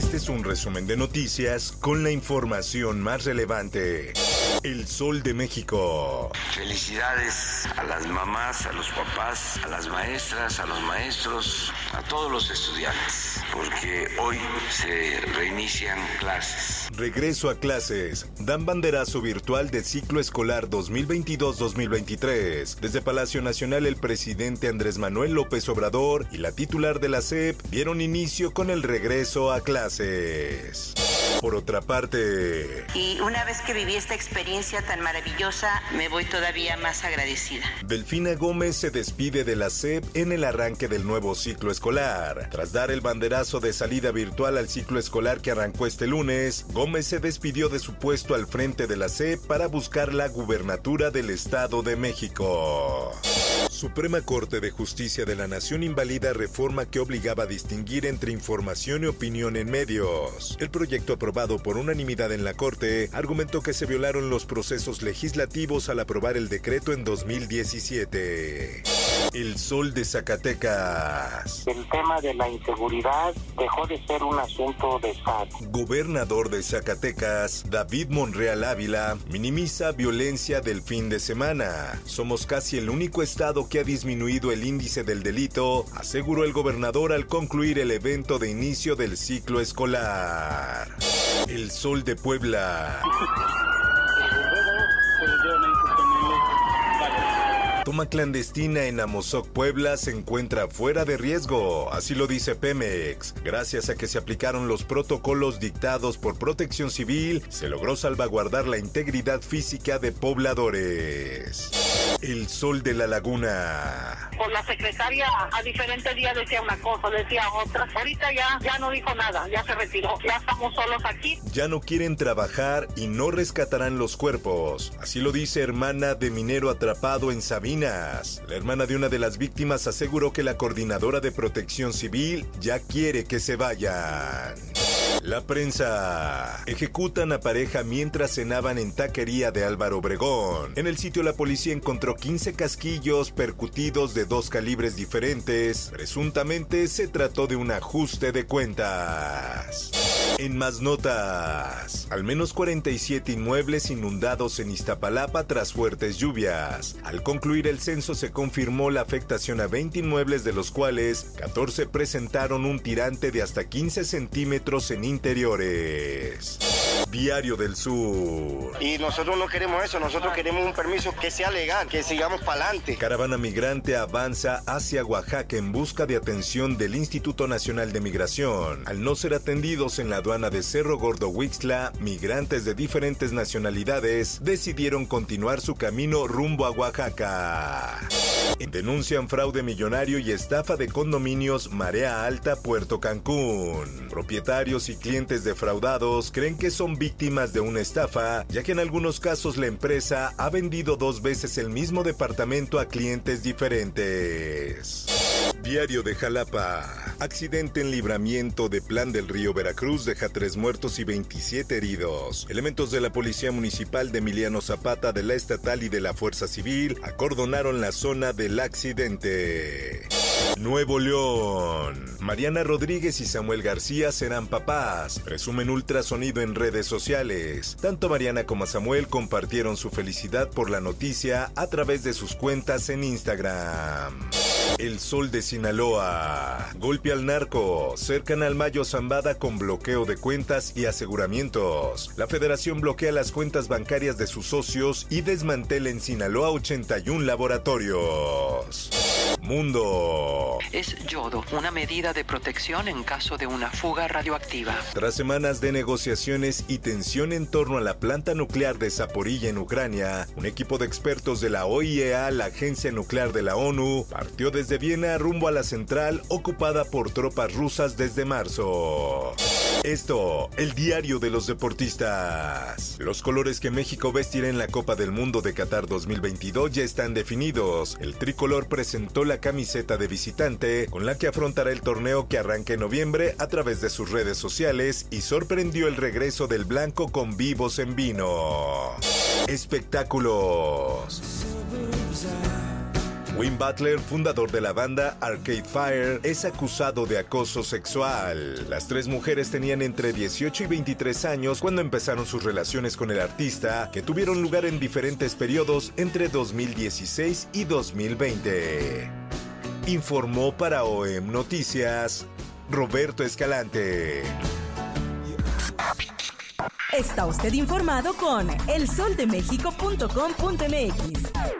Este es un resumen de noticias con la información más relevante. El Sol de México. Felicidades a las mamás, a los papás, a las maestras, a los maestros, a todos los estudiantes, porque hoy se reinician clases. Regreso a clases. Dan banderazo virtual de ciclo escolar 2022-2023. Desde Palacio Nacional, el presidente Andrés Manuel López Obrador y la titular de la SEP dieron inicio con el regreso a clases. Por otra parte, Y una vez que viví esta experiencia tan maravillosa, me voy todavía más agradecida. Delfina Gómez se despide de la SEP en el arranque del nuevo ciclo escolar. Tras dar el banderazo de salida virtual al ciclo escolar que arrancó este lunes, Gómez se despidió de su puesto al frente de la SEP para buscar la gubernatura del Estado de México. Suprema Corte de Justicia de la Nación invalida reforma que obligaba a distinguir entre información y opinión en medios. El proyecto aprobado por unanimidad en la Corte argumentó que se violaron los procesos legislativos al aprobar el decreto en 2017. El sol de Zacatecas. El tema de la inseguridad dejó de ser un asunto de Estado. Gobernador de Zacatecas, David Monreal Ávila, minimiza violencia del fin de semana. Somos casi el único estado que ha disminuido el índice del delito, aseguró el gobernador al concluir el evento de inicio del ciclo escolar. El Sol de Puebla. Toma clandestina en Amozoc, Puebla se encuentra fuera de riesgo, así lo dice Pemex. Gracias a que se aplicaron los protocolos dictados por Protección Civil, se logró salvaguardar la integridad física de pobladores. El sol de la laguna. Por la secretaria a diferentes días decía una cosa, decía otra. Ahorita ya, ya no dijo nada, ya se retiró. Ya estamos solos aquí. Ya no quieren trabajar y no rescatarán los cuerpos. Así lo dice hermana de minero atrapado en La hermana de una de las víctimas aseguró que la coordinadora de protección civil ya quiere que se vayan. La prensa. Ejecutan a pareja mientras cenaban en taquería de Álvaro Obregón. En el sitio la policía encontró 15 casquillos percutidos de dos calibres diferentes. Presuntamente se trató de un ajuste de cuentas. En más notas, al menos 47 inmuebles inundados en Iztapalapa tras fuertes lluvias. Al concluir el censo se confirmó la afectación a 20 inmuebles de los cuales 14 presentaron un tirante de hasta 15 centímetros en interiores. Diario del Sur. Y nosotros no queremos eso, nosotros queremos un permiso que sea legal, que sigamos para adelante. Caravana migrante avanza hacia Oaxaca en busca de atención del Instituto Nacional de Migración. Al no ser atendidos en la aduana de Cerro Gordo Huixtla, migrantes de diferentes nacionalidades decidieron continuar su camino rumbo a Oaxaca. Denuncian fraude millonario y estafa de condominios Marea Alta Puerto Cancún. Propietarios y clientes defraudados creen que son víctimas de una estafa, ya que en algunos casos la empresa ha vendido dos veces el mismo departamento a clientes diferentes. Diario de Jalapa. Accidente en libramiento de Plan del Río Veracruz deja tres muertos y 27 heridos. Elementos de la Policía Municipal de Emiliano Zapata, de la Estatal y de la Fuerza Civil acordonaron la zona del accidente. Nuevo León. Mariana Rodríguez y Samuel García serán papás. Presumen ultrasonido en redes sociales. Tanto Mariana como Samuel compartieron su felicidad por la noticia a través de sus cuentas en Instagram. El Sol de Sinaloa. Golpe al narco. Cercan al Mayo Zambada con bloqueo de cuentas y aseguramientos. La federación bloquea las cuentas bancarias de sus socios y desmantela en Sinaloa 81 laboratorios. Mundo. Es yodo, una medida de protección en caso de una fuga radioactiva. Tras semanas de negociaciones y tensión en torno a la planta nuclear de Zaporilla en Ucrania, un equipo de expertos de la OIEA, la Agencia Nuclear de la ONU, partió desde Viena rumbo a la central ocupada por tropas rusas desde marzo. Esto, el diario de los deportistas. Los colores que México vestirá en la Copa del Mundo de Qatar 2022 ya están definidos. El tricolor presentó la camiseta de visitante con la que afrontará el torneo que arranca en noviembre a través de sus redes sociales y sorprendió el regreso del blanco con vivos en vino. Espectáculos. Win Butler, fundador de la banda Arcade Fire, es acusado de acoso sexual. Las tres mujeres tenían entre 18 y 23 años cuando empezaron sus relaciones con el artista, que tuvieron lugar en diferentes periodos entre 2016 y 2020. Informó para OEM Noticias Roberto Escalante. Está usted informado con elsoldemexico.com.mx.